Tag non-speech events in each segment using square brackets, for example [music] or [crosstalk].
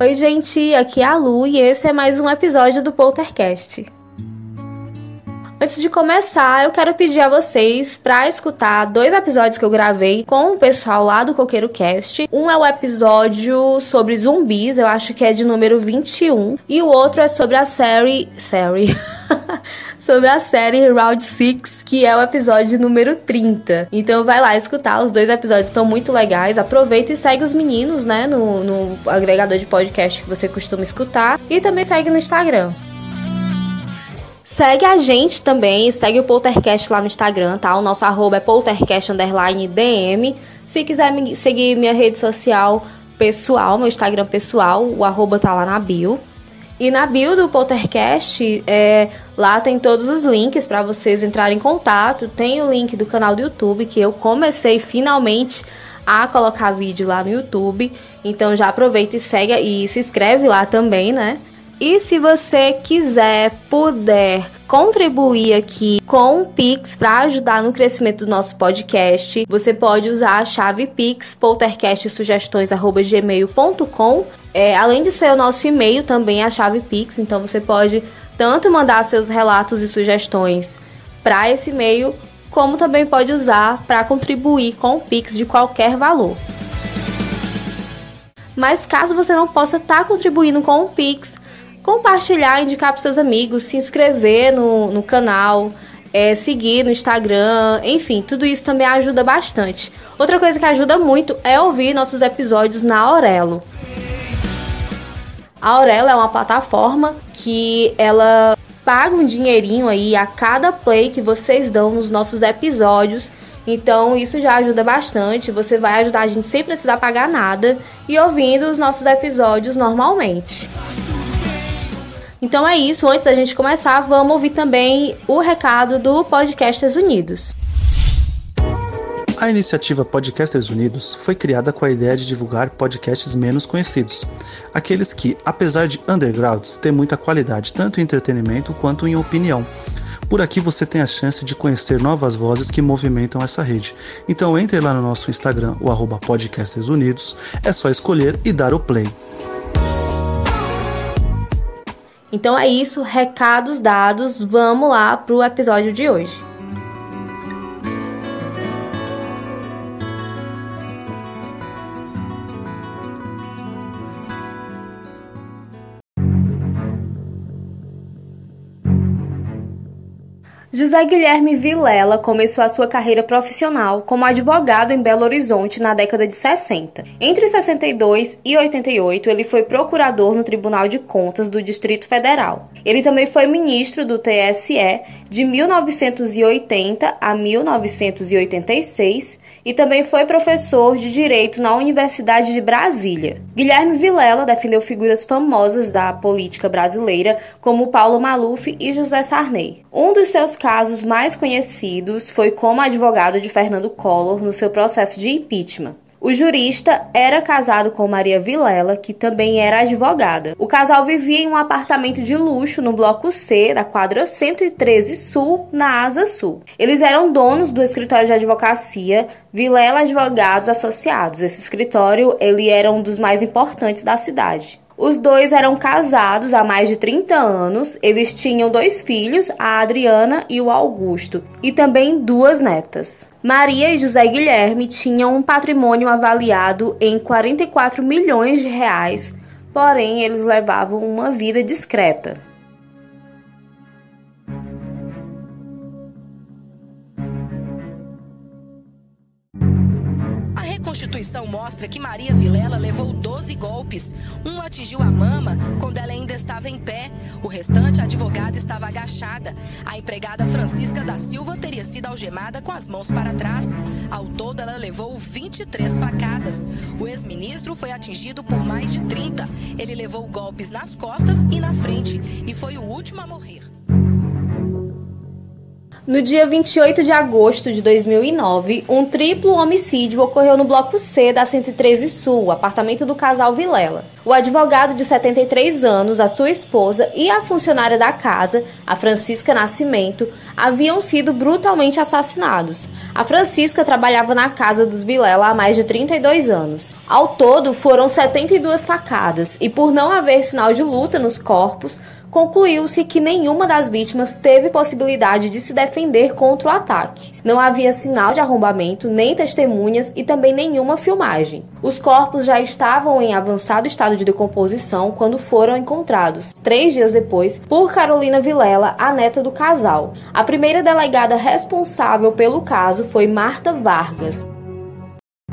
Oi, gente, aqui é a Lu e esse é mais um episódio do Poltercast. Antes de começar, eu quero pedir a vocês para escutar dois episódios que eu gravei com o pessoal lá do Coqueiro Cast. Um é o episódio sobre zumbis, eu acho que é de número 21, e o outro é sobre a série, série [laughs] sobre a série Round 6, que é o episódio número 30. Então vai lá escutar, os dois episódios estão muito legais. Aproveita e segue os meninos, né, no, no agregador de podcast que você costuma escutar. E também segue no Instagram. Segue a gente também, segue o Poltercast lá no Instagram, tá? O nosso arroba é poltercast_dm. Se quiser me seguir minha rede social pessoal, meu Instagram pessoal, o arroba tá lá na bio. E na bio do Poltercast, é, lá tem todos os links para vocês entrarem em contato. Tem o link do canal do YouTube, que eu comecei finalmente a colocar vídeo lá no YouTube. Então já aproveita e segue e se inscreve lá também, né? E se você quiser, puder contribuir aqui com o Pix para ajudar no crescimento do nosso podcast, você pode usar a chave Pix poltercastsugestões@gmail.com. É, além de ser o nosso e-mail, também é a chave Pix, então você pode tanto mandar seus relatos e sugestões para esse e-mail, como também pode usar para contribuir com o Pix de qualquer valor. Mas caso você não possa estar tá contribuindo com o Pix, compartilhar, indicar para seus amigos, se inscrever no, no canal, é, seguir no Instagram, enfim, tudo isso também ajuda bastante. Outra coisa que ajuda muito é ouvir nossos episódios na Aurelo. A Aurelo é uma plataforma que ela paga um dinheirinho aí a cada play que vocês dão nos nossos episódios. Então isso já ajuda bastante. Você vai ajudar a gente sem precisar pagar nada e ouvindo os nossos episódios normalmente. Então é isso, antes da gente começar, vamos ouvir também o recado do Podcasters Unidos. A iniciativa Podcasters Unidos foi criada com a ideia de divulgar podcasts menos conhecidos, aqueles que, apesar de undergrounds, têm muita qualidade tanto em entretenimento quanto em opinião. Por aqui você tem a chance de conhecer novas vozes que movimentam essa rede. Então entre lá no nosso Instagram, o arroba Podcasters Unidos, é só escolher e dar o play. Então é isso, recados dados, vamos lá pro episódio de hoje. José Guilherme Vilela começou a sua carreira profissional como advogado em Belo Horizonte na década de 60. Entre 62 e 88, ele foi procurador no Tribunal de Contas do Distrito Federal. Ele também foi ministro do TSE de 1980 a 1986 e também foi professor de Direito na Universidade de Brasília. Guilherme Vilela defendeu figuras famosas da política brasileira como Paulo Maluf e José Sarney. Um dos seus casos mais conhecidos foi como advogado de Fernando Collor no seu processo de impeachment. O jurista era casado com Maria Vilela, que também era advogada. O casal vivia em um apartamento de luxo no bloco C da quadra 113 Sul, na Asa Sul. Eles eram donos do escritório de advocacia Vilela Advogados Associados. Esse escritório ele era um dos mais importantes da cidade. Os dois eram casados há mais de 30 anos. Eles tinham dois filhos, a Adriana e o Augusto, e também duas netas. Maria e José Guilherme tinham um patrimônio avaliado em 44 milhões de reais, porém eles levavam uma vida discreta. Mostra que Maria Vilela levou 12 golpes. Um atingiu a mama quando ela ainda estava em pé. O restante, a advogada estava agachada. A empregada Francisca da Silva teria sido algemada com as mãos para trás. Ao todo, ela levou 23 facadas. O ex-ministro foi atingido por mais de 30. Ele levou golpes nas costas e na frente e foi o último a morrer. No dia 28 de agosto de 2009, um triplo homicídio ocorreu no bloco C da 113 Sul, apartamento do casal Vilela. O advogado de 73 anos, a sua esposa e a funcionária da casa, a Francisca Nascimento, haviam sido brutalmente assassinados. A Francisca trabalhava na casa dos Vilela há mais de 32 anos. Ao todo, foram 72 facadas e, por não haver sinal de luta nos corpos, concluiu-se que nenhuma das vítimas teve possibilidade de se defender contra o ataque. Não havia sinal de arrombamento, nem testemunhas e também nenhuma filmagem. Os corpos já estavam em avançado estado de decomposição quando foram encontrados, três dias depois, por Carolina Vilela, a neta do casal. A primeira delegada responsável pelo caso foi Marta Vargas.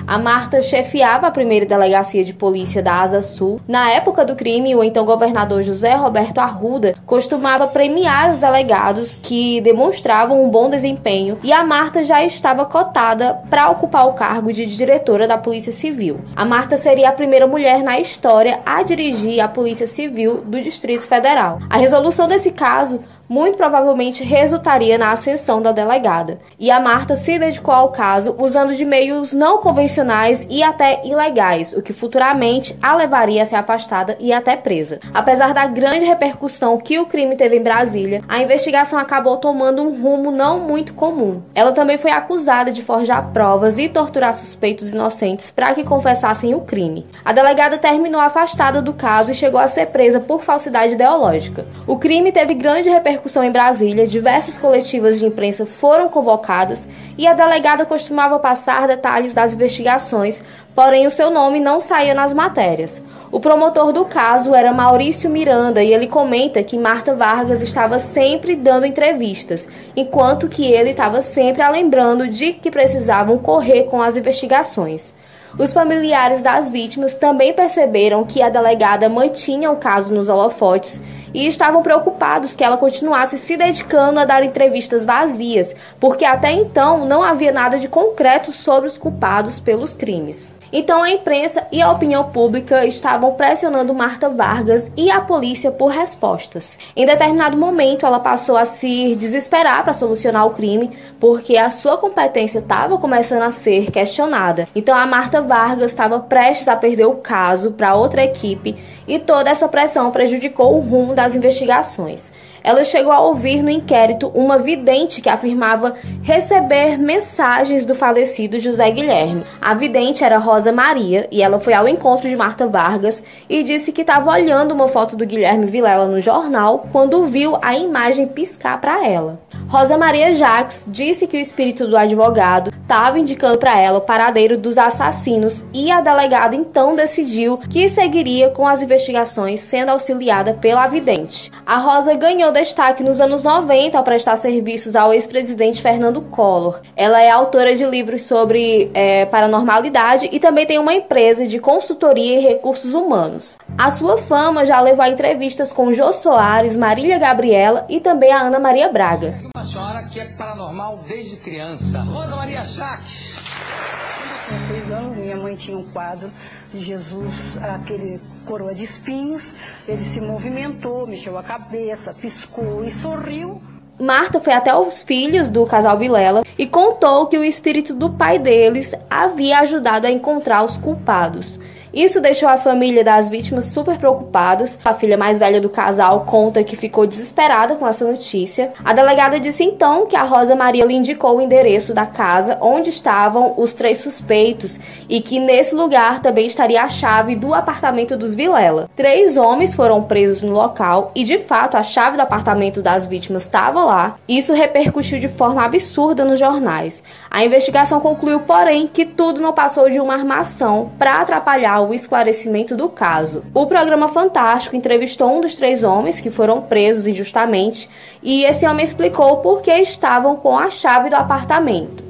A Marta chefiava a primeira delegacia de polícia da Asa Sul. Na época do crime, o então governador José Roberto Arruda costumava premiar os delegados que demonstravam um bom desempenho e a Marta já estava cotada para ocupar o cargo de diretora da Polícia Civil. A Marta seria a primeira mulher na história a dirigir a Polícia Civil do Distrito Federal. A resolução desse caso muito provavelmente resultaria na ascensão da delegada. E a Marta se dedicou ao caso usando de meios não convencionais e até ilegais, o que futuramente a levaria a ser afastada e até presa. Apesar da grande repercussão que o crime teve em Brasília, a investigação acabou tomando um rumo não muito comum. Ela também foi acusada de forjar provas e torturar suspeitos inocentes para que confessassem o crime. A delegada terminou afastada do caso e chegou a ser presa por falsidade ideológica. O crime teve grande repercussão repercussão em Brasília, diversas coletivas de imprensa foram convocadas e a delegada costumava passar detalhes das investigações, porém o seu nome não saía nas matérias. O promotor do caso era Maurício Miranda e ele comenta que Marta Vargas estava sempre dando entrevistas, enquanto que ele estava sempre a lembrando de que precisavam correr com as investigações. Os familiares das vítimas também perceberam que a delegada mantinha o caso nos holofotes e estavam preocupados que ela continuasse se dedicando a dar entrevistas vazias, porque até então não havia nada de concreto sobre os culpados pelos crimes. Então a imprensa e a opinião pública estavam pressionando Marta Vargas e a polícia por respostas. Em determinado momento, ela passou a se desesperar para solucionar o crime, porque a sua competência estava começando a ser questionada. Então a Marta Vargas estava prestes a perder o caso para outra equipe e toda essa pressão prejudicou o rumo das investigações. Ela chegou a ouvir no inquérito uma vidente que afirmava receber mensagens do falecido José Guilherme. A vidente era Rosa Maria e ela foi ao encontro de Marta Vargas e disse que estava olhando uma foto do Guilherme Vilela no jornal quando viu a imagem piscar para ela. Rosa Maria Jacques disse que o espírito do advogado estava indicando para ela o paradeiro dos assassinos e a delegada então decidiu que seguiria com as investigações, sendo auxiliada pela vidente. A Rosa ganhou destaque nos anos 90 ao prestar serviços ao ex-presidente Fernando Collor. Ela é autora de livros sobre é, paranormalidade e também tem uma empresa de consultoria e recursos humanos. A sua fama já levou a entrevistas com Jô Soares, Marília Gabriela e também a Ana Maria Braga uma senhora que é paranormal desde criança. Rosa Maria Chaves. Eu tinha seis anos, minha mãe tinha um quadro de Jesus, aquele coroa de espinhos. Ele se movimentou, mexeu a cabeça, piscou e sorriu. Marta foi até os filhos do casal Vilela e contou que o espírito do pai deles havia ajudado a encontrar os culpados. Isso deixou a família das vítimas super preocupadas. A filha mais velha do casal conta que ficou desesperada com essa notícia. A delegada disse então que a Rosa Maria lhe indicou o endereço da casa onde estavam os três suspeitos e que nesse lugar também estaria a chave do apartamento dos Vilela. Três homens foram presos no local e de fato a chave do apartamento das vítimas estava lá. Isso repercutiu de forma absurda nos jornais. A investigação concluiu, porém, que tudo não passou de uma armação para atrapalhar o o esclarecimento do caso. O programa Fantástico entrevistou um dos três homens que foram presos injustamente e esse homem explicou por que estavam com a chave do apartamento.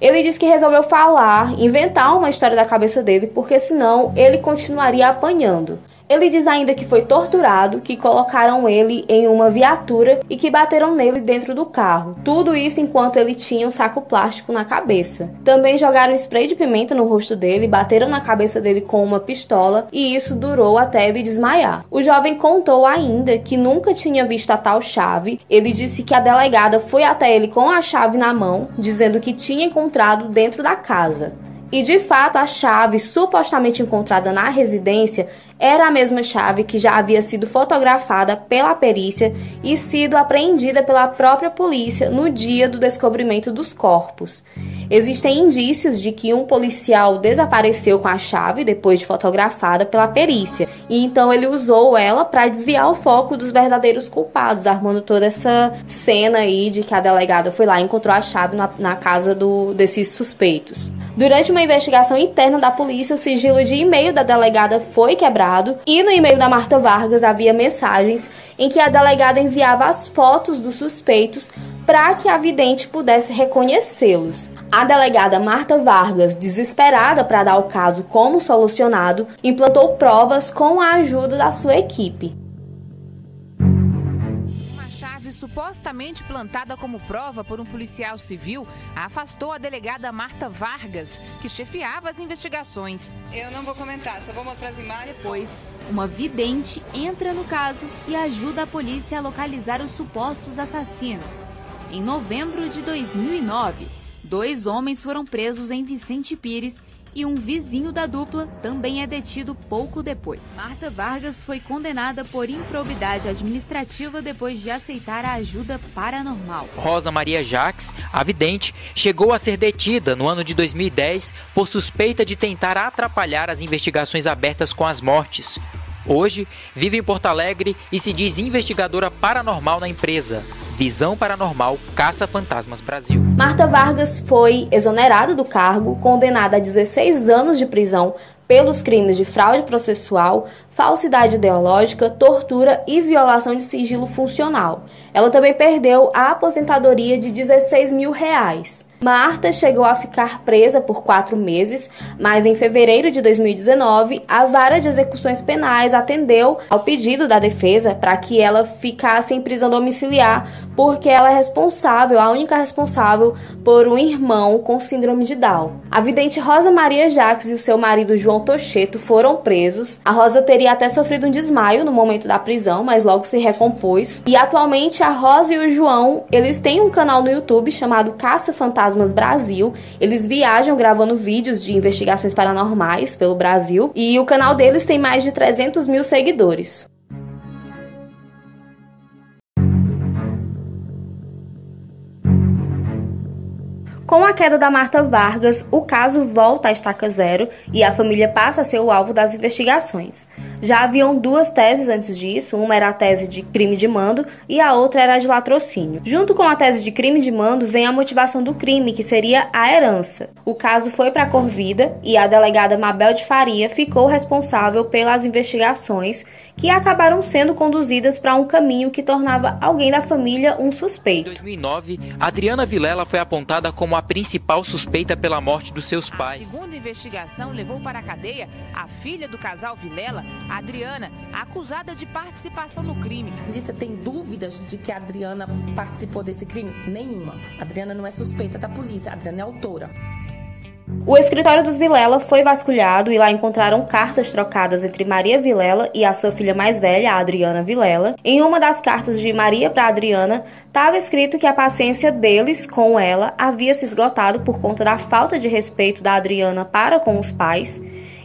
Ele disse que resolveu falar, inventar uma história da cabeça dele, porque senão ele continuaria apanhando. Ele diz ainda que foi torturado, que colocaram ele em uma viatura e que bateram nele dentro do carro. Tudo isso enquanto ele tinha um saco plástico na cabeça. Também jogaram spray de pimenta no rosto dele, bateram na cabeça dele com uma pistola e isso durou até ele desmaiar. O jovem contou ainda que nunca tinha visto a tal chave. Ele disse que a delegada foi até ele com a chave na mão, dizendo que tinha encontrado dentro da casa. E de fato, a chave supostamente encontrada na residência era a mesma chave que já havia sido fotografada pela perícia e sido apreendida pela própria polícia no dia do descobrimento dos corpos. Existem indícios de que um policial desapareceu com a chave depois de fotografada pela perícia, e então ele usou ela para desviar o foco dos verdadeiros culpados, armando toda essa cena aí de que a delegada foi lá e encontrou a chave na, na casa do, desses suspeitos. Durante uma investigação interna da polícia, o sigilo de e-mail da delegada foi quebrado e no e-mail da Marta Vargas havia mensagens em que a delegada enviava as fotos dos suspeitos para que a vidente pudesse reconhecê-los. A delegada Marta Vargas, desesperada para dar o caso como solucionado, implantou provas com a ajuda da sua equipe. Supostamente plantada como prova por um policial civil, afastou a delegada Marta Vargas, que chefiava as investigações. Eu não vou comentar, só vou mostrar as imagens. Depois, uma vidente entra no caso e ajuda a polícia a localizar os supostos assassinos. Em novembro de 2009, dois homens foram presos em Vicente Pires e um vizinho da dupla também é detido pouco depois. Marta Vargas foi condenada por improbidade administrativa depois de aceitar a ajuda paranormal. Rosa Maria Jacques, a vidente, chegou a ser detida no ano de 2010 por suspeita de tentar atrapalhar as investigações abertas com as mortes. Hoje, vive em Porto Alegre e se diz investigadora paranormal na empresa. Visão Paranormal Caça Fantasmas Brasil. Marta Vargas foi exonerada do cargo, condenada a 16 anos de prisão pelos crimes de fraude processual, falsidade ideológica, tortura e violação de sigilo funcional. Ela também perdeu a aposentadoria de 16 mil reais. Marta chegou a ficar presa por quatro meses, mas em fevereiro de 2019, a vara de execuções penais atendeu ao pedido da defesa para que ela ficasse em prisão domiciliar, porque ela é responsável, a única responsável, por um irmão com síndrome de Down. A vidente Rosa Maria Jacques e o seu marido João Tocheto foram presos. A Rosa teria até sofrido um desmaio no momento da prisão, mas logo se recompôs. E atualmente a Rosa e o João, eles têm um canal no YouTube chamado Caça Fantasma Fantasmas Brasil. Eles viajam gravando vídeos de investigações paranormais pelo Brasil e o canal deles tem mais de 300 mil seguidores. Com a queda da Marta Vargas, o caso volta à estaca zero e a família passa a ser o alvo das investigações. Já haviam duas teses antes disso, uma era a tese de crime de mando e a outra era a de latrocínio. Junto com a tese de crime de mando vem a motivação do crime, que seria a herança. O caso foi para a Corvida e a delegada Mabel de Faria ficou responsável pelas investigações que acabaram sendo conduzidas para um caminho que tornava alguém da família um suspeito. Em 2009, Adriana Vilela foi apontada como a principal suspeita pela morte dos seus pais. A segunda investigação levou para a cadeia a filha do casal Vilela, Adriana, acusada de participação no crime. A polícia tem dúvidas de que a Adriana participou desse crime? Nenhuma. A Adriana não é suspeita da polícia, a Adriana é autora. O escritório dos Vilela foi vasculhado e lá encontraram cartas trocadas entre Maria Vilela e a sua filha mais velha, a Adriana Vilela. Em uma das cartas de Maria para Adriana, estava escrito que a paciência deles com ela havia se esgotado por conta da falta de respeito da Adriana para com os pais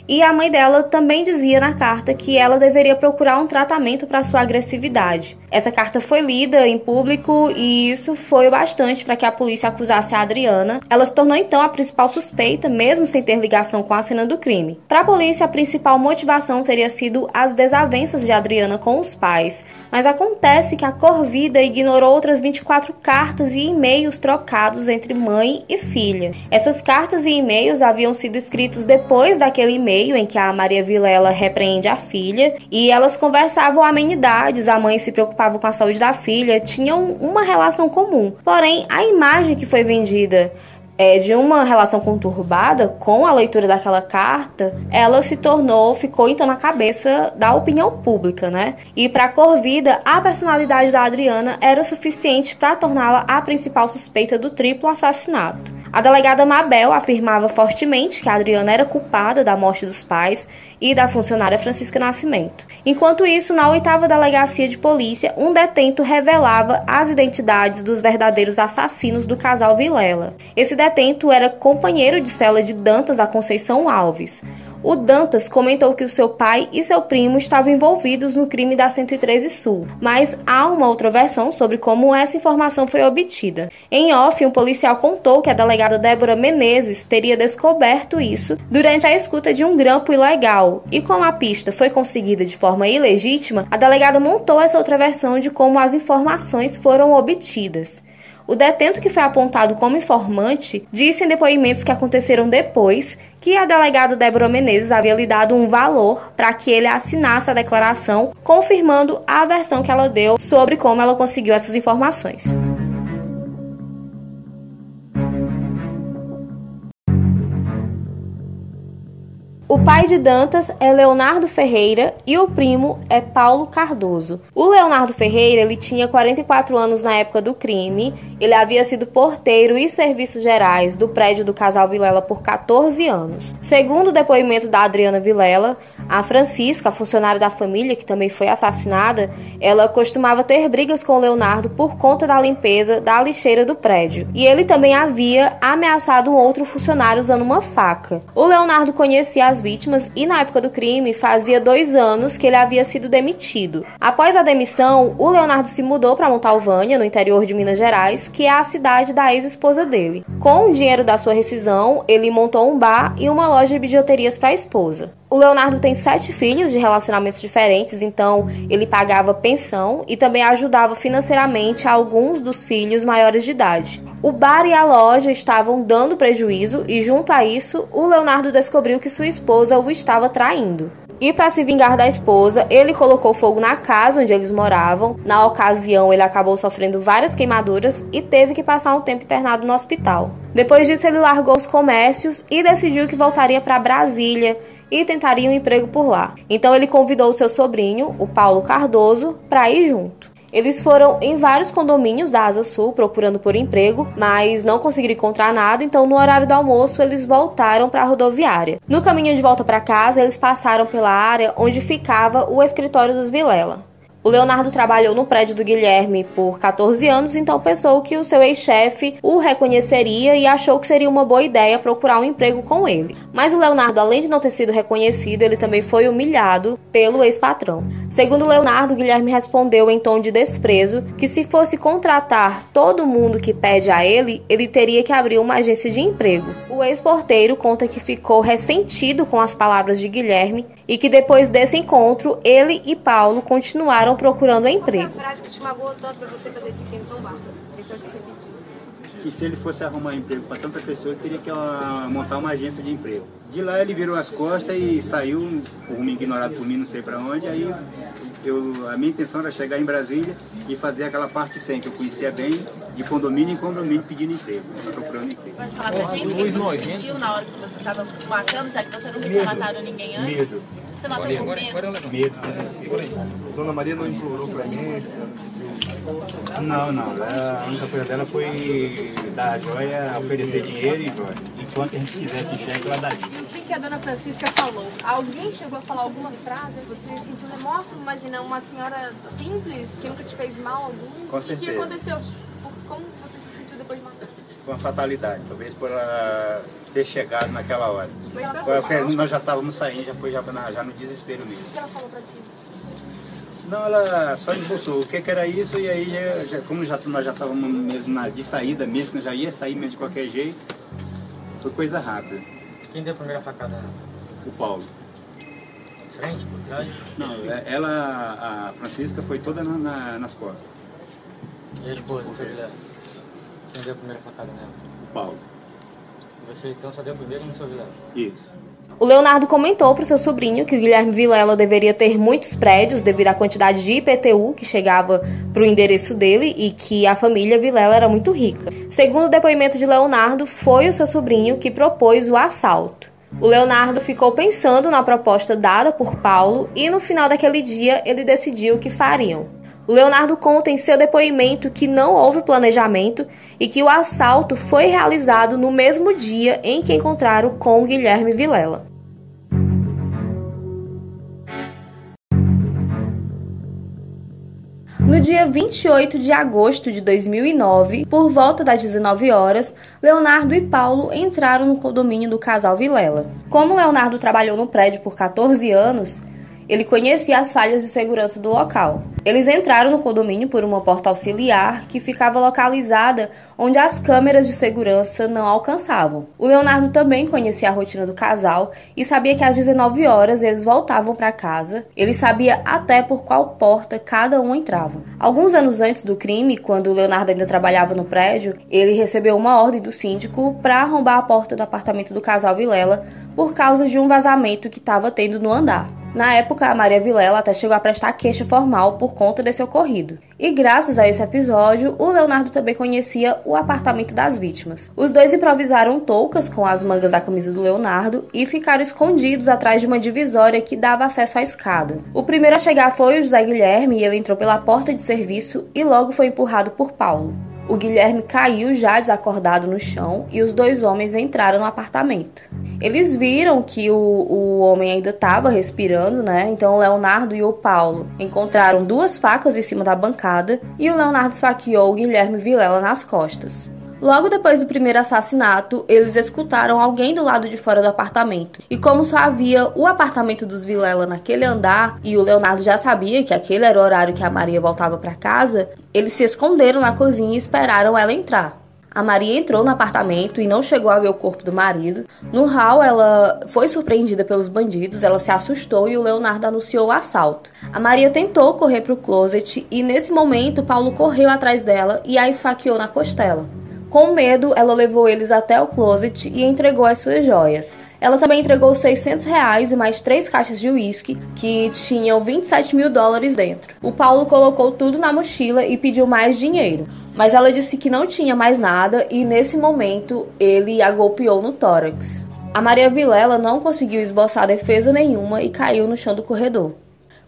e a mãe dela também dizia na carta que ela deveria procurar um tratamento para sua agressividade. Essa carta foi lida em público e isso foi bastante para que a polícia acusasse a Adriana. Ela se tornou então a principal suspeita, mesmo sem ter ligação com a cena do crime. Para a polícia, a principal motivação teria sido as desavenças de Adriana com os pais, mas acontece que a Corvida ignorou outras 24 cartas e e-mails trocados entre mãe e filha. Essas cartas e e-mails haviam sido escritos depois daquele e-mail em que a Maria Vilela repreende a filha e elas conversavam amenidades, a mãe se preocupava com a saúde da filha, tinham uma relação comum. Porém, a imagem que foi vendida é, de uma relação conturbada com a leitura daquela carta, ela se tornou, ficou então na cabeça da opinião pública, né? E para Corvida, a personalidade da Adriana era suficiente para torná-la a principal suspeita do triplo assassinato. A delegada Mabel afirmava fortemente que Adriana era culpada da morte dos pais e da funcionária Francisca Nascimento. Enquanto isso, na oitava delegacia de polícia, um detento revelava as identidades dos verdadeiros assassinos do casal Vilela. Esse detento era companheiro de cela de Dantas da Conceição Alves. O Dantas comentou que o seu pai e seu primo estavam envolvidos no crime da 113 Sul, mas há uma outra versão sobre como essa informação foi obtida. Em off, um policial contou que a delegada Débora Menezes teria descoberto isso durante a escuta de um grampo ilegal, e como a pista foi conseguida de forma ilegítima, a delegada montou essa outra versão de como as informações foram obtidas. O detento que foi apontado como informante disse em depoimentos que aconteceram depois que a delegada Débora Menezes havia lhe dado um valor para que ele assinasse a declaração, confirmando a versão que ela deu sobre como ela conseguiu essas informações. O pai de Dantas é Leonardo Ferreira e o primo é Paulo Cardoso. O Leonardo Ferreira ele tinha 44 anos na época do crime. Ele havia sido porteiro e serviços gerais do prédio do casal Vilela por 14 anos. Segundo o depoimento da Adriana Vilela, a Francisca, funcionária da família que também foi assassinada, ela costumava ter brigas com Leonardo por conta da limpeza da lixeira do prédio. E ele também havia ameaçado um outro funcionário usando uma faca. O Leonardo conhecia as vítimas e, na época do crime, fazia dois anos que ele havia sido demitido. Após a demissão, o Leonardo se mudou para Montalvânia, no interior de Minas Gerais, que é a cidade da ex-esposa dele. Com o dinheiro da sua rescisão, ele montou um bar e uma loja de bijuterias para a esposa. O Leonardo tem sete filhos de relacionamentos diferentes, então ele pagava pensão e também ajudava financeiramente alguns dos filhos maiores de idade. O bar e a loja estavam dando prejuízo e, junto a isso, o Leonardo descobriu que sua esposa o estava traindo. E para se vingar da esposa, ele colocou fogo na casa onde eles moravam. Na ocasião, ele acabou sofrendo várias queimaduras e teve que passar um tempo internado no hospital. Depois disso, ele largou os comércios e decidiu que voltaria para Brasília e tentaria um emprego por lá. Então ele convidou o seu sobrinho, o Paulo Cardoso, para ir junto. Eles foram em vários condomínios da Asa Sul procurando por emprego, mas não conseguiram encontrar nada, então no horário do almoço eles voltaram para a rodoviária. No caminho de volta para casa, eles passaram pela área onde ficava o escritório dos Vilela. O Leonardo trabalhou no prédio do Guilherme por 14 anos, então pensou que o seu ex-chefe o reconheceria e achou que seria uma boa ideia procurar um emprego com ele. Mas o Leonardo, além de não ter sido reconhecido, ele também foi humilhado pelo ex-patrão. Segundo Leonardo, Guilherme respondeu em tom de desprezo que se fosse contratar todo mundo que pede a ele, ele teria que abrir uma agência de emprego. O ex-porteiro conta que ficou ressentido com as palavras de Guilherme e que depois desse encontro, ele e Paulo continuaram procurando emprego. Qual a frase que te magoou tanto para você fazer esse crime tão bárbaro? Depois que você que se ele fosse arrumar emprego para tanta pessoa, ele teria que uh, montar uma agência de emprego. De lá ele virou as costas e saiu, por me ignorado por mim, não sei para onde. Aí eu, a minha intenção era chegar em Brasília e fazer aquela parte 100, que eu conhecia bem, de condomínio em condomínio pedindo emprego, procurando emprego. Pode falar pra gente o que você sentiu na hora que você estava matando, já que você nunca tinha matado ninguém antes? Medo. Você matou por medo? Medo. Dona Maria não implorou para mim. Não, não. A única coisa dela foi dar a joia, oferecer dinheiro e joia. Enquanto a gente quisesse cheque, ela daria. O que a dona Francisca falou? Alguém chegou a falar alguma frase? Você sentiu remorso? Imagina uma senhora simples que nunca te fez mal algum? Com o certeza. que, que aconteceu? Por, como você se sentiu depois de matar? Foi uma fatalidade. Talvez por ela ter chegado naquela hora. Mas tá Porque nós já estávamos saindo, já foi já, já no desespero mesmo. O que ela falou pra ti? Não, ela só esboçou o que, que era isso e aí, já, já- como já, nós já estávamos mesmo na, de saída mesmo, que já ia sair mesmo de qualquer jeito, foi coisa rápida. Quem deu a primeira facada nela? O Paulo. Frente, por trás? Não, é- ela, a Francisca, foi toda na- na- nas costas. E a esposa, seu Guilherme? Quem deu a primeira facada nela? O Paulo. Você então só deu o primeiro no seu? Isso. O Leonardo comentou para o seu sobrinho que o Guilherme Vilela deveria ter muitos prédios devido à quantidade de IPTU que chegava para o endereço dele e que a família Vilela era muito rica. Segundo o depoimento de Leonardo, foi o seu sobrinho que propôs o assalto. O Leonardo ficou pensando na proposta dada por Paulo e no final daquele dia ele decidiu o que fariam. O Leonardo conta em seu depoimento que não houve planejamento e que o assalto foi realizado no mesmo dia em que encontraram com Guilherme Vilela. No dia 28 de agosto de 2009, por volta das 19 horas, Leonardo e Paulo entraram no condomínio do casal Vilela. Como Leonardo trabalhou no prédio por 14 anos, ele conhecia as falhas de segurança do local. Eles entraram no condomínio por uma porta auxiliar que ficava localizada onde as câmeras de segurança não alcançavam. O Leonardo também conhecia a rotina do casal e sabia que às 19 horas eles voltavam para casa. Ele sabia até por qual porta cada um entrava. Alguns anos antes do crime, quando o Leonardo ainda trabalhava no prédio, ele recebeu uma ordem do síndico para arrombar a porta do apartamento do casal Vilela por causa de um vazamento que estava tendo no andar. Na época, a Maria Vilela até chegou a prestar queixa formal por conta desse ocorrido. E graças a esse episódio, o Leonardo também conhecia o apartamento das vítimas. Os dois improvisaram toucas com as mangas da camisa do Leonardo e ficaram escondidos atrás de uma divisória que dava acesso à escada. O primeiro a chegar foi o José Guilherme e ele entrou pela porta de serviço e logo foi empurrado por Paulo. O Guilherme caiu já desacordado no chão e os dois homens entraram no apartamento. Eles viram que o, o homem ainda estava respirando, né? Então o Leonardo e o Paulo encontraram duas facas em cima da bancada e o Leonardo esfaqueou o Guilherme Vilela nas costas. Logo depois do primeiro assassinato, eles escutaram alguém do lado de fora do apartamento. E como só havia o apartamento dos Vilela naquele andar e o Leonardo já sabia que aquele era o horário que a Maria voltava para casa, eles se esconderam na cozinha e esperaram ela entrar. A Maria entrou no apartamento e não chegou a ver o corpo do marido. No hall, ela foi surpreendida pelos bandidos, ela se assustou e o Leonardo anunciou o assalto. A Maria tentou correr para o closet e, nesse momento, Paulo correu atrás dela e a esfaqueou na costela. Com medo, ela levou eles até o closet e entregou as suas joias. Ela também entregou 600 reais e mais três caixas de uísque, que tinham 27 mil dólares dentro. O Paulo colocou tudo na mochila e pediu mais dinheiro. Mas ela disse que não tinha mais nada e, nesse momento, ele a golpeou no tórax. A Maria Vilela não conseguiu esboçar defesa nenhuma e caiu no chão do corredor.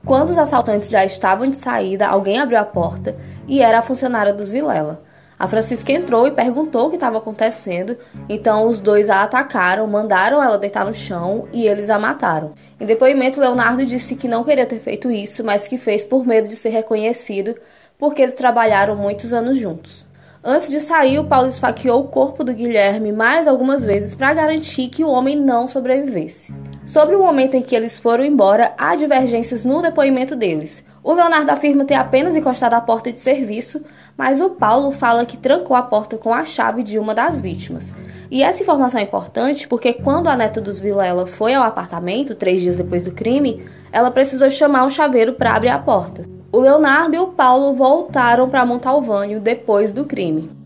Quando os assaltantes já estavam de saída, alguém abriu a porta e era a funcionária dos Vilela. A Francisca entrou e perguntou o que estava acontecendo, então os dois a atacaram, mandaram ela deitar no chão e eles a mataram. Em depoimento, Leonardo disse que não queria ter feito isso, mas que fez por medo de ser reconhecido, porque eles trabalharam muitos anos juntos. Antes de sair, o Paulo esfaqueou o corpo do Guilherme mais algumas vezes para garantir que o homem não sobrevivesse. Sobre o momento em que eles foram embora, há divergências no depoimento deles. O Leonardo afirma ter apenas encostado a porta de serviço, mas o Paulo fala que trancou a porta com a chave de uma das vítimas. E essa informação é importante porque quando a neta dos Vilela foi ao apartamento, três dias depois do crime, ela precisou chamar um chaveiro para abrir a porta. O Leonardo e o Paulo voltaram para Montalvânio depois do crime.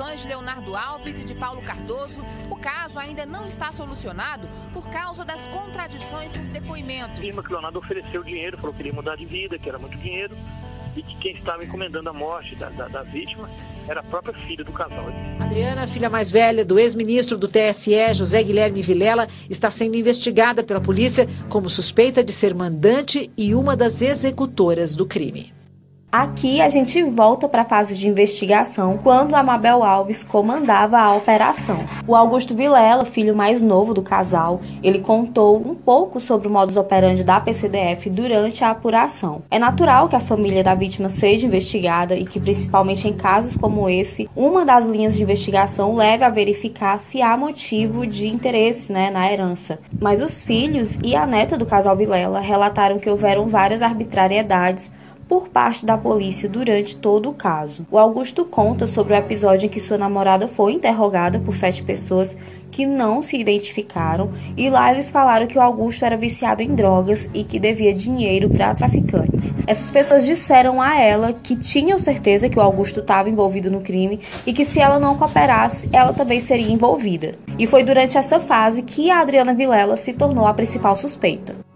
Confissões de Leonardo Alves e de Paulo Cardoso, o caso ainda não está solucionado por causa das contradições nos depoimentos. Afirma que Leonardo ofereceu dinheiro, falou que queria mudar de vida, que era muito dinheiro, e que quem estava encomendando a morte da, da, da vítima era a própria filha do casal. Adriana, filha mais velha do ex-ministro do TSE, José Guilherme Vilela, está sendo investigada pela polícia como suspeita de ser mandante e uma das executoras do crime. Aqui a gente volta para a fase de investigação quando a Mabel Alves comandava a operação. O Augusto Vilela, filho mais novo do casal, ele contou um pouco sobre o modus operandi da PCDF durante a apuração. É natural que a família da vítima seja investigada e que, principalmente em casos como esse, uma das linhas de investigação leve a verificar se há motivo de interesse né, na herança. Mas os filhos e a neta do casal Vilela relataram que houveram várias arbitrariedades por parte da polícia durante todo o caso. O Augusto conta sobre o episódio em que sua namorada foi interrogada por sete pessoas que não se identificaram e lá eles falaram que o Augusto era viciado em drogas e que devia dinheiro para traficantes. Essas pessoas disseram a ela que tinham certeza que o Augusto estava envolvido no crime e que se ela não cooperasse, ela também seria envolvida. E foi durante essa fase que a Adriana Vilela se tornou a principal suspeita.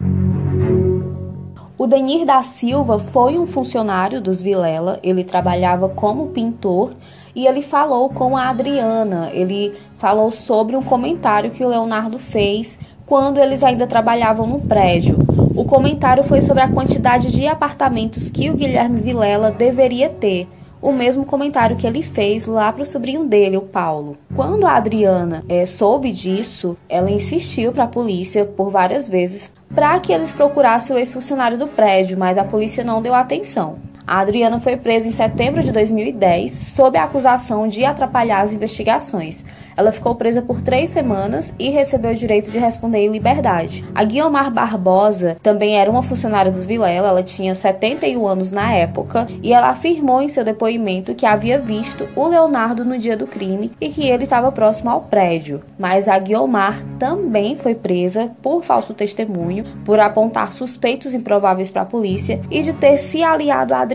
O Denir da Silva foi um funcionário dos Vilela, ele trabalhava como pintor e ele falou com a Adriana, ele falou sobre um comentário que o Leonardo fez quando eles ainda trabalhavam no prédio. O comentário foi sobre a quantidade de apartamentos que o Guilherme Vilela deveria ter o mesmo comentário que ele fez lá para o sobrinho dele, o Paulo. Quando a Adriana é, soube disso, ela insistiu para a polícia por várias vezes para que eles procurassem o ex-funcionário do prédio, mas a polícia não deu atenção. A Adriana foi presa em setembro de 2010 sob a acusação de atrapalhar as investigações. Ela ficou presa por três semanas e recebeu o direito de responder em liberdade. A Guiomar Barbosa também era uma funcionária dos Vilela, ela tinha 71 anos na época e ela afirmou em seu depoimento que havia visto o Leonardo no dia do crime e que ele estava próximo ao prédio. Mas a Guiomar também foi presa por falso testemunho, por apontar suspeitos improváveis para a polícia e de ter se aliado a Adriana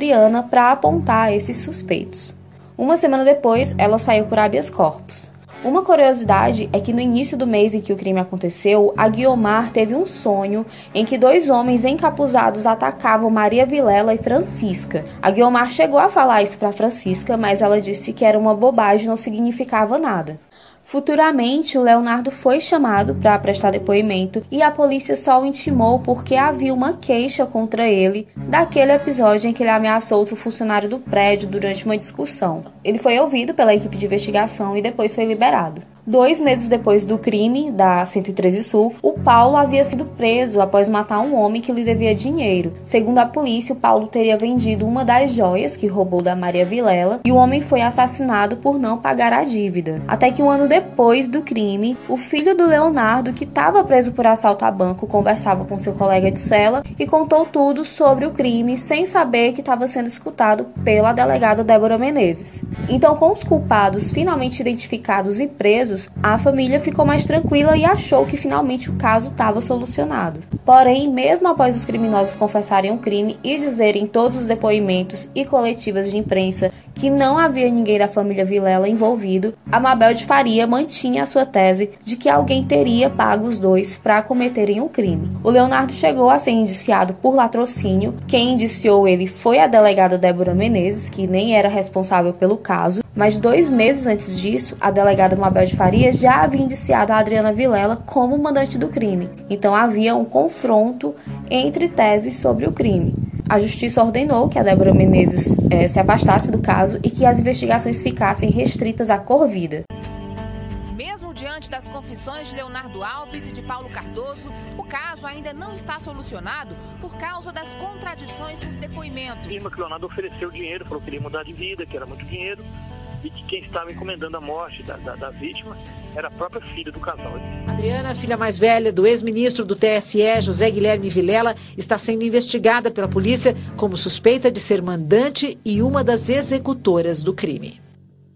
para apontar esses suspeitos. Uma semana depois, ela saiu por habeas corpus. Uma curiosidade é que no início do mês em que o crime aconteceu, a Guiomar teve um sonho em que dois homens encapuzados atacavam Maria Vilela e Francisca. A Guiomar chegou a falar isso para Francisca, mas ela disse que era uma bobagem, não significava nada. Futuramente, o Leonardo foi chamado para prestar depoimento e a polícia só o intimou porque havia uma queixa contra ele daquele episódio em que ele ameaçou outro funcionário do prédio durante uma discussão. Ele foi ouvido pela equipe de investigação e depois foi liberado. Dois meses depois do crime da 113 Sul, o Paulo havia sido preso após matar um homem que lhe devia dinheiro. Segundo a polícia, o Paulo teria vendido uma das joias que roubou da Maria Vilela e o homem foi assassinado por não pagar a dívida. Até que um ano depois do crime, o filho do Leonardo, que estava preso por assalto a banco, conversava com seu colega de cela e contou tudo sobre o crime sem saber que estava sendo escutado pela delegada Débora Menezes. Então, com os culpados finalmente identificados e presos, a família ficou mais tranquila e achou que finalmente o caso estava solucionado. Porém, mesmo após os criminosos confessarem o crime e dizerem em todos os depoimentos e coletivas de imprensa que não havia ninguém da família Vilela envolvido, a Mabel de Faria mantinha a sua tese de que alguém teria pago os dois para cometerem o um crime. O Leonardo chegou a ser indiciado por latrocínio. Quem indiciou ele foi a delegada Débora Menezes, que nem era responsável pelo caso, mas dois meses antes disso, a delegada Mabel de Faria já havia indiciado a Adriana Vilela como mandante do crime. Então havia um confronto entre teses sobre o crime. A justiça ordenou que a Débora Menezes eh, se afastasse do caso e que as investigações ficassem restritas à Corvida. Mesmo diante das confissões de Leonardo Alves e de Paulo Cardoso, o caso ainda não está solucionado por causa das contradições nos depoimentos. Afirma que o Leonardo ofereceu dinheiro, falou que queria mudar de vida, que era muito dinheiro, e que quem estava encomendando a morte da, da, da vítima era a própria filha do casal. Adriana, filha mais velha do ex-ministro do TSE, José Guilherme Vilela, está sendo investigada pela polícia como suspeita de ser mandante e uma das executoras do crime.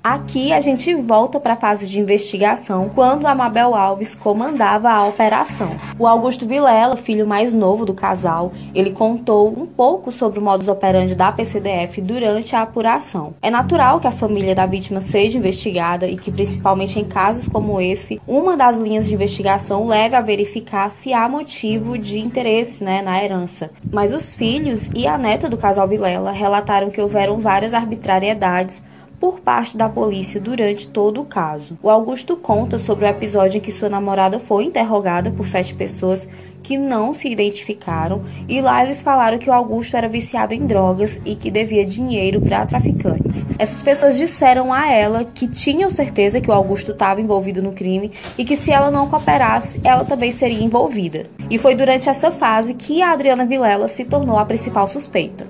Aqui a gente volta para a fase de investigação, quando a Mabel Alves comandava a operação. O Augusto Vilela, filho mais novo do casal, ele contou um pouco sobre o modus operandi da PCDF durante a apuração. É natural que a família da vítima seja investigada e que, principalmente em casos como esse, uma das linhas de investigação leve a verificar se há motivo de interesse né, na herança. Mas os filhos e a neta do casal Vilela relataram que houveram várias arbitrariedades por parte da polícia durante todo o caso. O Augusto conta sobre o episódio em que sua namorada foi interrogada por sete pessoas que não se identificaram e lá eles falaram que o Augusto era viciado em drogas e que devia dinheiro para traficantes. Essas pessoas disseram a ela que tinham certeza que o Augusto estava envolvido no crime e que se ela não cooperasse, ela também seria envolvida. E foi durante essa fase que a Adriana Vilela se tornou a principal suspeita.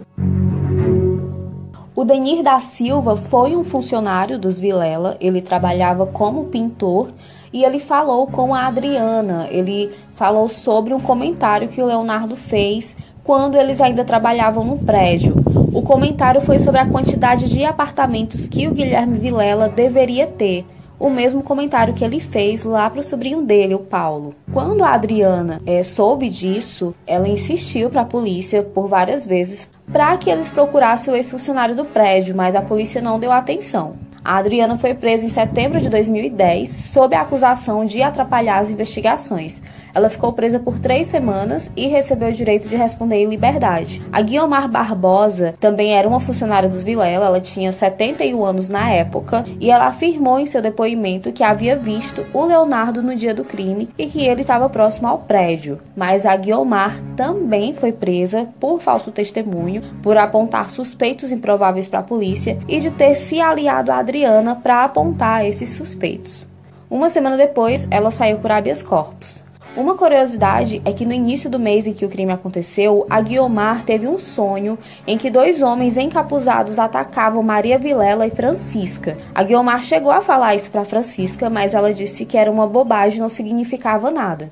O Denir da Silva foi um funcionário dos Vilela, ele trabalhava como pintor e ele falou com a Adriana. Ele falou sobre um comentário que o Leonardo fez quando eles ainda trabalhavam no prédio. O comentário foi sobre a quantidade de apartamentos que o Guilherme Vilela deveria ter. O mesmo comentário que ele fez lá para o sobrinho dele, o Paulo. Quando a Adriana é, soube disso, ela insistiu para a polícia por várias vezes para que eles procurassem o ex-funcionário do prédio, mas a polícia não deu atenção. A Adriana foi presa em setembro de 2010 sob a acusação de atrapalhar as investigações. Ela ficou presa por três semanas e recebeu o direito de responder em liberdade. A Guiomar Barbosa também era uma funcionária dos Vilela, ela tinha 71 anos na época e ela afirmou em seu depoimento que havia visto o Leonardo no dia do crime e que ele estava próximo ao prédio. Mas a Guiomar também foi presa por falso testemunho, por apontar suspeitos improváveis para a polícia e de ter se aliado a Adriana para apontar esses suspeitos. Uma semana depois, ela saiu por habeas corpus. Uma curiosidade é que no início do mês em que o crime aconteceu, a Guiomar teve um sonho em que dois homens encapuzados atacavam Maria Vilela e Francisca. A Guiomar chegou a falar isso para Francisca, mas ela disse que era uma bobagem, não significava nada.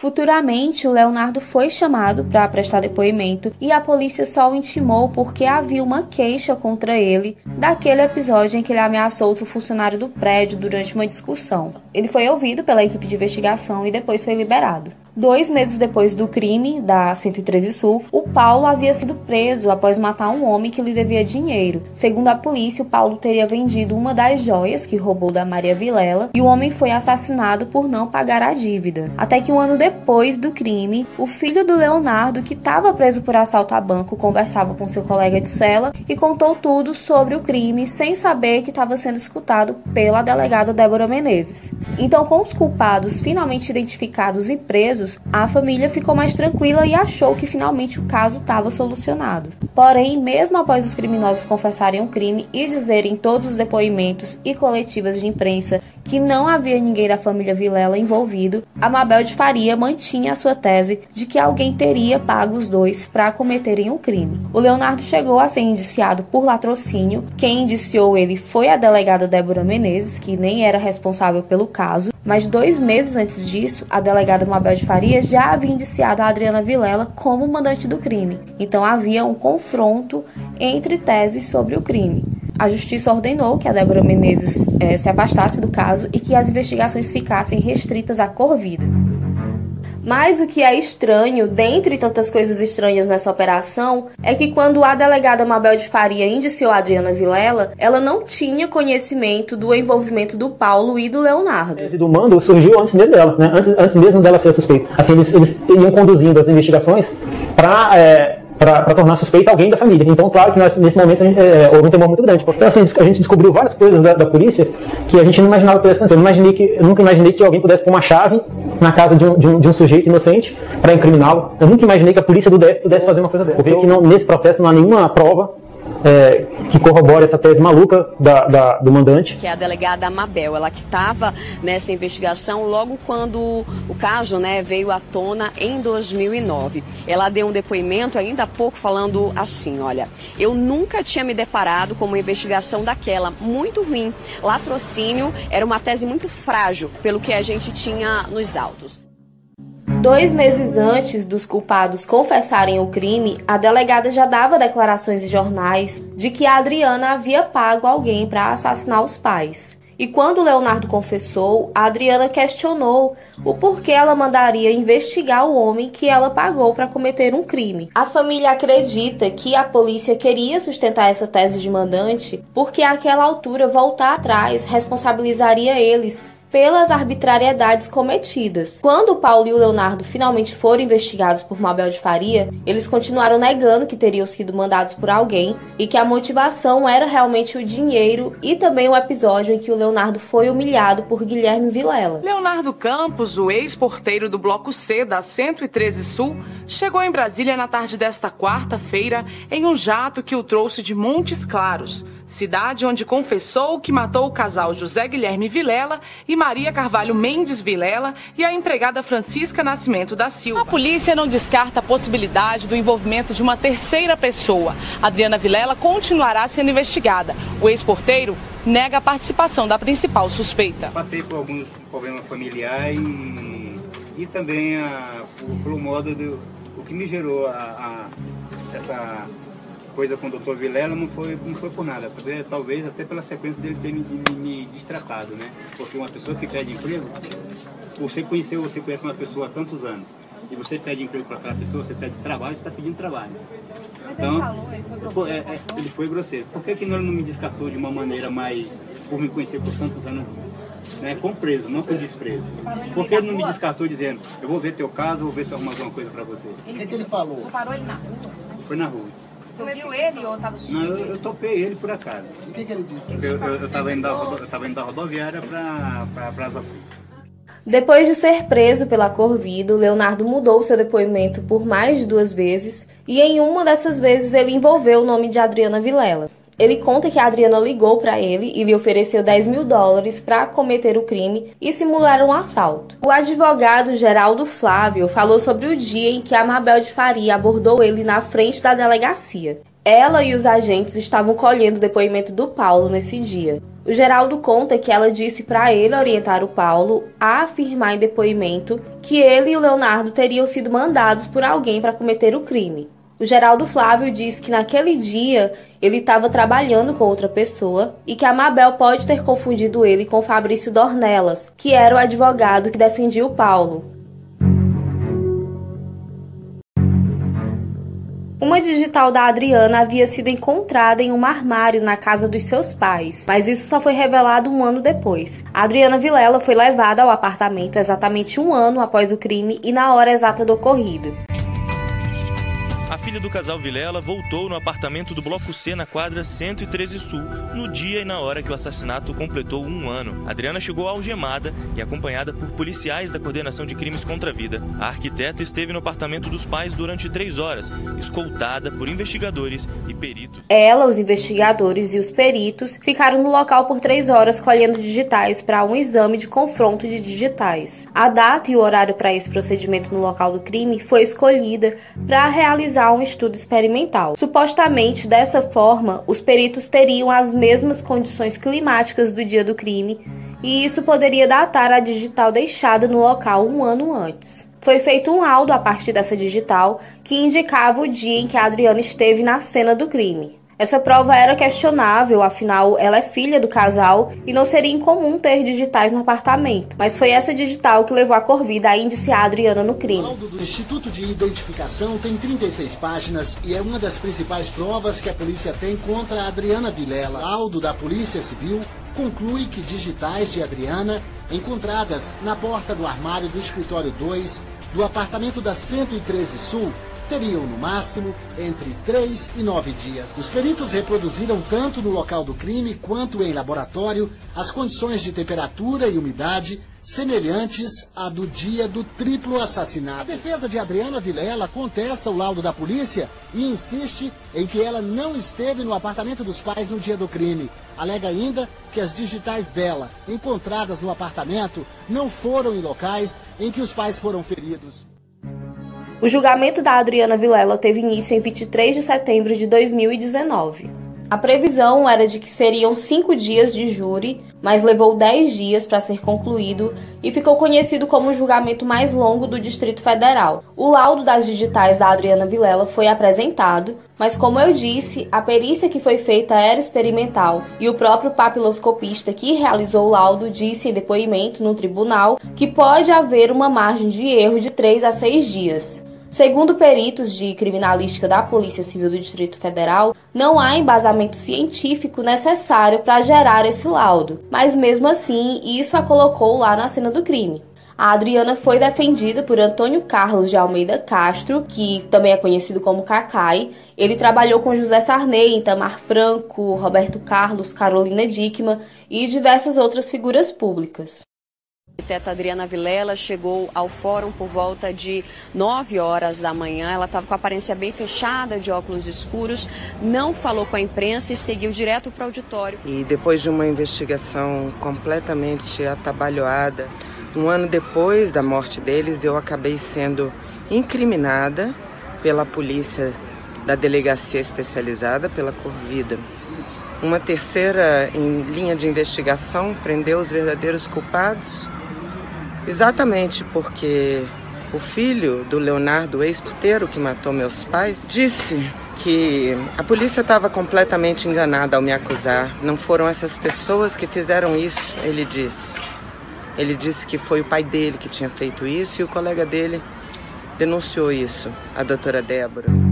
Futuramente, o Leonardo foi chamado para prestar depoimento e a polícia só o intimou porque havia uma queixa contra ele daquele episódio em que ele ameaçou outro funcionário do prédio durante uma discussão. Ele foi ouvido pela equipe de investigação e depois foi liberado. Dois meses depois do crime da 113 Sul, o Paulo havia sido preso após matar um homem que lhe devia dinheiro. Segundo a polícia, o Paulo teria vendido uma das joias que roubou da Maria Vilela e o homem foi assassinado por não pagar a dívida. Até que um ano depois do crime, o filho do Leonardo, que estava preso por assalto a banco, conversava com seu colega de cela e contou tudo sobre o crime sem saber que estava sendo escutado pela delegada Débora Menezes. Então, com os culpados finalmente identificados e presos, a família ficou mais tranquila e achou que finalmente o caso estava solucionado. Porém, mesmo após os criminosos confessarem o crime e dizerem todos os depoimentos e coletivas de imprensa que não havia ninguém da família Vilela envolvido, a Mabel de Faria mantinha a sua tese de que alguém teria pago os dois para cometerem o um crime. O Leonardo chegou a ser indiciado por latrocínio. Quem indiciou ele foi a delegada Débora Menezes, que nem era responsável pelo caso, mas dois meses antes disso, a delegada Mabel de Faria já havia indiciado a Adriana Vilela como mandante do crime. Então havia um confronto entre teses sobre o crime. A justiça ordenou que a Débora Menezes eh, se afastasse do caso e que as investigações ficassem restritas à Corvida. Mas o que é estranho, dentre tantas coisas estranhas nessa operação, é que quando a delegada Mabel de Faria indiciou Adriana Vilela, ela não tinha conhecimento do envolvimento do Paulo e do Leonardo. O do mando surgiu antes mesmo dela, né? antes, antes mesmo dela ser suspeita. Assim, eles, eles iam conduzindo as investigações para é, para tornar suspeita alguém da família. Então, claro que nós, nesse momento é, houve um temor muito grande. Então, assim, a gente descobriu várias coisas da, da polícia que a gente não imaginava que pudesse acontecer. Eu, imaginei que, eu nunca imaginei que alguém pudesse pôr uma chave na casa de um, de um, de um sujeito inocente para incriminá-lo. Eu nunca imaginei que a polícia do DF pudesse fazer uma coisa dessa. Porque que não, nesse processo não há nenhuma prova é, que corrobora essa tese maluca da, da, do mandante. Que é a delegada Amabel, ela que estava nessa investigação logo quando o caso né, veio à tona em 2009. Ela deu um depoimento ainda há pouco falando assim, olha, eu nunca tinha me deparado com uma investigação daquela, muito ruim. Latrocínio era uma tese muito frágil, pelo que a gente tinha nos autos. Dois meses antes dos culpados confessarem o crime, a delegada já dava declarações em jornais de que a Adriana havia pago alguém para assassinar os pais. E quando Leonardo confessou, a Adriana questionou o porquê ela mandaria investigar o homem que ela pagou para cometer um crime. A família acredita que a polícia queria sustentar essa tese de mandante porque àquela altura voltar atrás responsabilizaria eles pelas arbitrariedades cometidas. Quando Paulo e o Leonardo finalmente foram investigados por Mabel de Faria, eles continuaram negando que teriam sido mandados por alguém e que a motivação era realmente o dinheiro e também o episódio em que o Leonardo foi humilhado por Guilherme Vilela. Leonardo Campos, o ex-porteiro do Bloco C da 113 Sul, chegou em Brasília na tarde desta quarta-feira em um jato que o trouxe de Montes Claros cidade onde confessou que matou o casal José Guilherme Vilela e Maria Carvalho Mendes Vilela e a empregada Francisca Nascimento da Silva. A polícia não descarta a possibilidade do envolvimento de uma terceira pessoa. Adriana Vilela continuará sendo investigada. O ex-porteiro nega a participação da principal suspeita. Passei por alguns problemas familiares e, e também a, pelo modo do o que me gerou a, a essa coisa com o doutor Vilela não foi, não foi por nada, talvez até pela sequência dele ter me, me, me destratado, né? Porque uma pessoa que pede emprego, você conheceu, você conhece uma pessoa há tantos anos, e você pede emprego para aquela pessoa, você pede trabalho, você está pedindo trabalho. Mas então, ele falou, ele foi grosseiro. É, é, ele foi grosseiro. Por que, que ele não me descartou de uma maneira mais, por me conhecer por tantos anos, né, com preso, não com desprezo? Por que ele não me descartou dizendo, eu vou ver teu caso, vou ver se eu arrumo alguma coisa para você? O que, que ele falou? Você parou ele na rua? Foi na rua. Você viu ele ou estava subindo? Não, eu, eu, topei ele por acaso. O que, que ele disse? Eu, eu, estava indo, da, indo da rodoviária para Praça Sul. Depois de ser preso pela Corvido, Leonardo mudou seu depoimento por mais de duas vezes e em uma dessas vezes ele envolveu o nome de Adriana Vilela. Ele conta que a Adriana ligou para ele e lhe ofereceu 10 mil dólares para cometer o crime e simular um assalto. O advogado Geraldo Flávio falou sobre o dia em que a Mabel de Faria abordou ele na frente da delegacia. Ela e os agentes estavam colhendo o depoimento do Paulo nesse dia. O Geraldo conta que ela disse para ele orientar o Paulo a afirmar em depoimento que ele e o Leonardo teriam sido mandados por alguém para cometer o crime. O Geraldo Flávio diz que naquele dia ele estava trabalhando com outra pessoa e que a Mabel pode ter confundido ele com Fabrício Dornelas, que era o advogado que defendia o Paulo. Uma digital da Adriana havia sido encontrada em um armário na casa dos seus pais, mas isso só foi revelado um ano depois. A Adriana Vilela foi levada ao apartamento exatamente um ano após o crime e na hora exata do ocorrido. Filha do casal Vilela voltou no apartamento do Bloco C na quadra 113 Sul, no dia e na hora que o assassinato completou um ano. Adriana chegou algemada e acompanhada por policiais da Coordenação de Crimes contra a Vida. A arquiteta esteve no apartamento dos pais durante três horas, escoltada por investigadores e peritos. Ela, os investigadores e os peritos ficaram no local por três horas colhendo digitais para um exame de confronto de digitais. A data e o horário para esse procedimento no local do crime foi escolhida para realizar um estudo experimental. Supostamente, dessa forma, os peritos teriam as mesmas condições climáticas do dia do crime e isso poderia datar a digital deixada no local um ano antes. Foi feito um laudo a partir dessa digital que indicava o dia em que a Adriana esteve na cena do crime. Essa prova era questionável, afinal, ela é filha do casal e não seria incomum ter digitais no apartamento. Mas foi essa digital que levou a Corvida a indiciar a Adriana no crime. O laudo do Instituto de Identificação tem 36 páginas e é uma das principais provas que a polícia tem contra a Adriana Vilela. O laudo da Polícia Civil conclui que digitais de Adriana, encontradas na porta do armário do escritório 2 do apartamento da 113 Sul, teriam, no máximo, entre 3 e 9 dias. Os peritos reproduziram tanto no local do crime quanto em laboratório as condições de temperatura e umidade semelhantes à do dia do triplo assassinato. A defesa de Adriana Vilela contesta o laudo da polícia e insiste em que ela não esteve no apartamento dos pais no dia do crime. Alega ainda que as digitais dela, encontradas no apartamento, não foram em locais em que os pais foram feridos. O julgamento da Adriana Vilela teve início em 23 de setembro de 2019. A previsão era de que seriam cinco dias de júri, mas levou dez dias para ser concluído e ficou conhecido como o julgamento mais longo do Distrito Federal. O laudo das digitais da Adriana Vilela foi apresentado, mas como eu disse, a perícia que foi feita era experimental e o próprio papiloscopista que realizou o laudo disse em depoimento no tribunal que pode haver uma margem de erro de três a seis dias. Segundo peritos de criminalística da Polícia Civil do Distrito Federal, não há embasamento científico necessário para gerar esse laudo, mas mesmo assim, isso a colocou lá na cena do crime. A Adriana foi defendida por Antônio Carlos de Almeida Castro, que também é conhecido como Cacai. Ele trabalhou com José Sarney, Itamar Franco, Roberto Carlos, Carolina Dickman e diversas outras figuras públicas. Arquiteta Adriana Vilela chegou ao fórum por volta de 9 horas da manhã. Ela estava com a aparência bem fechada, de óculos escuros, não falou com a imprensa e seguiu direto para o auditório. E depois de uma investigação completamente atabalhoada, um ano depois da morte deles, eu acabei sendo incriminada pela polícia da delegacia especializada pela Corvida. Uma terceira em linha de investigação prendeu os verdadeiros culpados Exatamente porque o filho do Leonardo, ex-puteiro que matou meus pais, disse que a polícia estava completamente enganada ao me acusar. Não foram essas pessoas que fizeram isso, ele disse. Ele disse que foi o pai dele que tinha feito isso e o colega dele denunciou isso, a doutora Débora.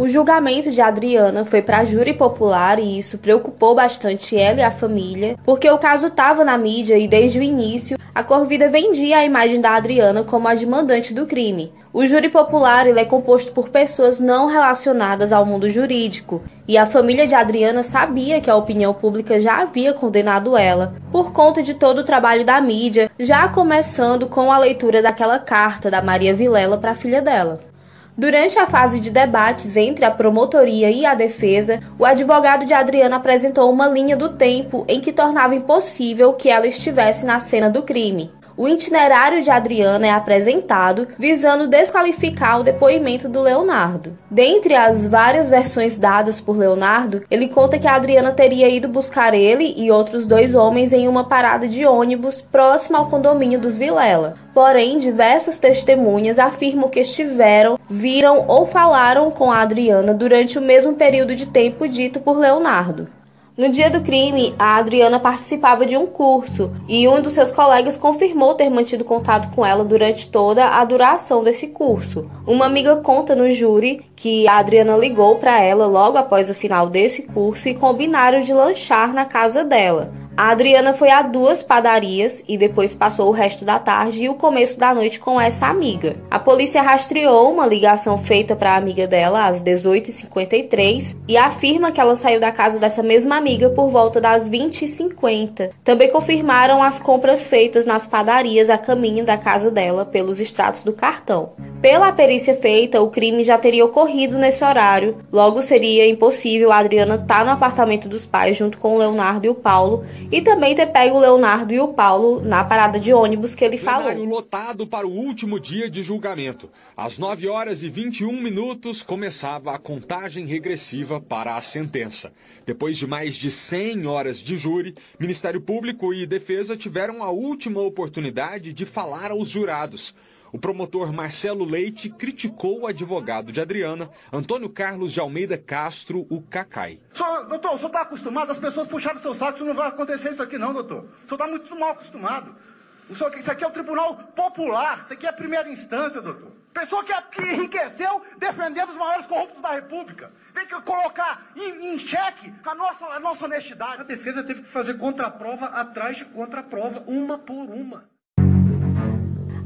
O julgamento de Adriana foi para júri popular e isso preocupou bastante ela e a família, porque o caso estava na mídia e desde o início a Corvida vendia a imagem da Adriana como a demandante do crime. O júri popular ele é composto por pessoas não relacionadas ao mundo jurídico, e a família de Adriana sabia que a opinião pública já havia condenado ela, por conta de todo o trabalho da mídia, já começando com a leitura daquela carta da Maria Vilela para a filha dela. Durante a fase de debates entre a promotoria e a defesa, o advogado de Adriana apresentou uma linha do tempo em que tornava impossível que ela estivesse na cena do crime. O itinerário de Adriana é apresentado visando desqualificar o depoimento do Leonardo. Dentre as várias versões dadas por Leonardo, ele conta que Adriana teria ido buscar ele e outros dois homens em uma parada de ônibus próxima ao condomínio dos Vilela. Porém, diversas testemunhas afirmam que estiveram, viram ou falaram com Adriana durante o mesmo período de tempo dito por Leonardo. No dia do crime, a Adriana participava de um curso e um dos seus colegas confirmou ter mantido contato com ela durante toda a duração desse curso. Uma amiga conta no júri que a Adriana ligou para ela logo após o final desse curso e combinaram de lanchar na casa dela. A Adriana foi a duas padarias e depois passou o resto da tarde e o começo da noite com essa amiga. A polícia rastreou uma ligação feita para a amiga dela às 18h53 e afirma que ela saiu da casa dessa mesma amiga por volta das 20h50. Também confirmaram as compras feitas nas padarias a caminho da casa dela pelos extratos do cartão. Pela perícia feita, o crime já teria ocorrido nesse horário, logo seria impossível a Adriana estar tá no apartamento dos pais junto com o Leonardo e o Paulo e também ter pego o Leonardo e o Paulo na parada de ônibus que ele falou. lotado para o último dia de julgamento. Às 9 horas e 21 minutos começava a contagem regressiva para a sentença. Depois de mais de 100 horas de júri, Ministério Público e Defesa tiveram a última oportunidade de falar aos jurados. O promotor Marcelo Leite criticou o advogado de Adriana, Antônio Carlos de Almeida Castro, o Cacai. Senhor, doutor, o senhor está acostumado, as pessoas puxarem seu saco, isso não vai acontecer isso aqui não, doutor. O senhor está muito mal acostumado. O senhor, isso aqui é o Tribunal Popular, isso aqui é a primeira instância, doutor. Pessoa que, que enriqueceu defendendo os maiores corruptos da República. Tem que colocar em, em xeque a nossa, a nossa honestidade. A defesa teve que fazer contraprova atrás de contraprova, uma por uma.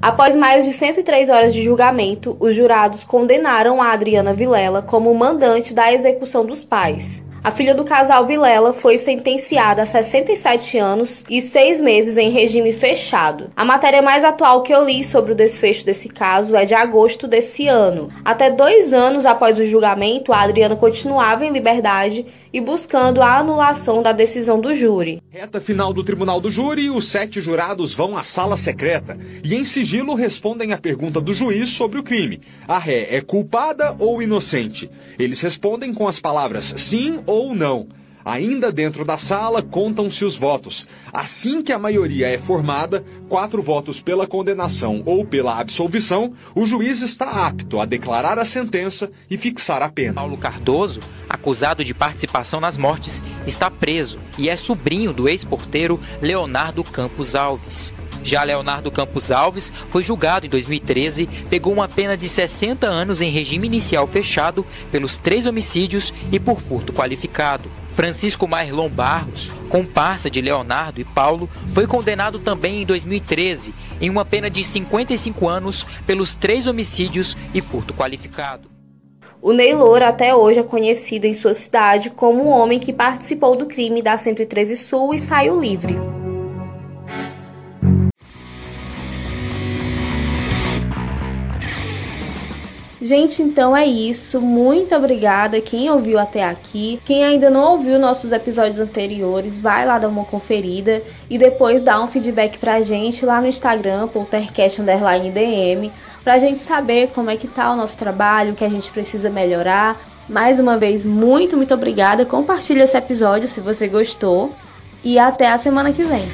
Após mais de 103 horas de julgamento, os jurados condenaram a Adriana Vilela como mandante da execução dos pais. A filha do casal Vilela foi sentenciada a 67 anos e 6 meses em regime fechado. A matéria mais atual que eu li sobre o desfecho desse caso é de agosto desse ano. Até dois anos após o julgamento, a Adriana continuava em liberdade e buscando a anulação da decisão do júri. Reta final do tribunal do júri, os sete jurados vão à sala secreta e, em sigilo, respondem à pergunta do juiz sobre o crime: a ré é culpada ou inocente? Eles respondem com as palavras sim ou não. Ainda dentro da sala, contam-se os votos. Assim que a maioria é formada, quatro votos pela condenação ou pela absolvição, o juiz está apto a declarar a sentença e fixar a pena. Paulo Cardoso, acusado de participação nas mortes, está preso e é sobrinho do ex-porteiro Leonardo Campos Alves. Já Leonardo Campos Alves foi julgado em 2013, pegou uma pena de 60 anos em regime inicial fechado pelos três homicídios e por furto qualificado. Francisco Marlon Barros, comparsa de Leonardo e Paulo, foi condenado também em 2013 em uma pena de 55 anos pelos três homicídios e furto qualificado. O Ney Loura até hoje é conhecido em sua cidade como o homem que participou do crime da 113 Sul e saiu livre. Gente, então é isso. Muito obrigada quem ouviu até aqui. Quem ainda não ouviu nossos episódios anteriores, vai lá dar uma conferida e depois dá um feedback pra gente lá no Instagram, poltercast_dm, pra gente saber como é que tá o nosso trabalho, o que a gente precisa melhorar. Mais uma vez, muito, muito obrigada. Compartilhe esse episódio se você gostou. E até a semana que vem.